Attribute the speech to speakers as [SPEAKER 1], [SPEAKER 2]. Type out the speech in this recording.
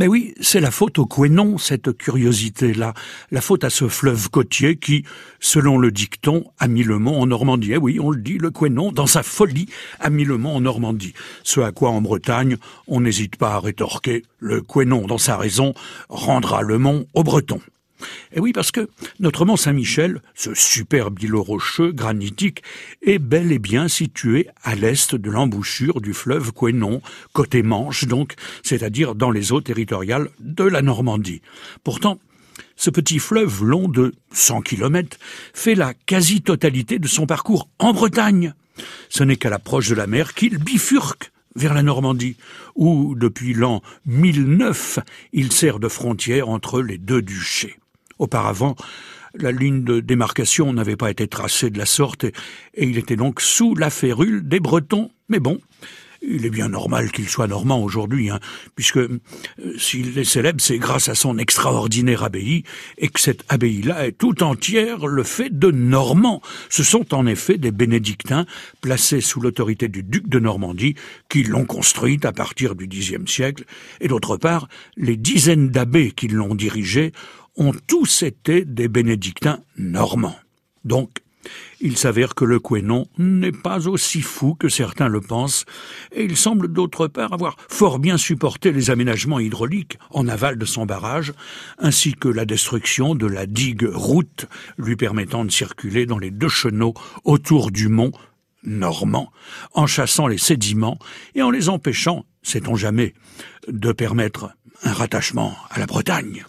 [SPEAKER 1] Mais oui, c'est la faute au Quénon, cette curiosité-là. La faute à ce fleuve côtier qui, selon le dicton, a mis le mont en Normandie. Eh oui, on le dit, le Quénon, dans sa folie, a mis le mont en Normandie. Ce à quoi, en Bretagne, on n'hésite pas à rétorquer, le Quénon, dans sa raison, rendra le mont aux Bretons. Et eh oui, parce que notre mont Saint-Michel, ce superbe îlot rocheux, granitique, est bel et bien situé à l'est de l'embouchure du fleuve Quénon, côté Manche donc, c'est-à-dire dans les eaux territoriales de la Normandie. Pourtant, ce petit fleuve long de 100 km fait la quasi-totalité de son parcours en Bretagne. Ce n'est qu'à l'approche de la mer qu'il bifurque vers la Normandie, où, depuis l'an 1009, il sert de frontière entre les deux duchés. Auparavant, la ligne de démarcation n'avait pas été tracée de la sorte et, il était donc sous la férule des Bretons. Mais bon, il est bien normal qu'il soit normand aujourd'hui, hein, puisque euh, s'il est célèbre, c'est grâce à son extraordinaire abbaye, et que cette abbaye-là est tout entière le fait de Normands. Ce sont en effet des bénédictins placés sous l'autorité du duc de Normandie qui l'ont construite à partir du Xe siècle, et d'autre part, les dizaines d'abbés qui l'ont dirigée ont tous été des bénédictins normands. Donc, il s'avère que le Quénon n'est pas aussi fou que certains le pensent, et il semble d'autre part avoir fort bien supporté les aménagements hydrauliques en aval de son barrage, ainsi que la destruction de la digue route lui permettant de circuler dans les deux chenaux autour du mont normand, en chassant les sédiments et en les empêchant, sait-on jamais, de permettre un rattachement à la Bretagne.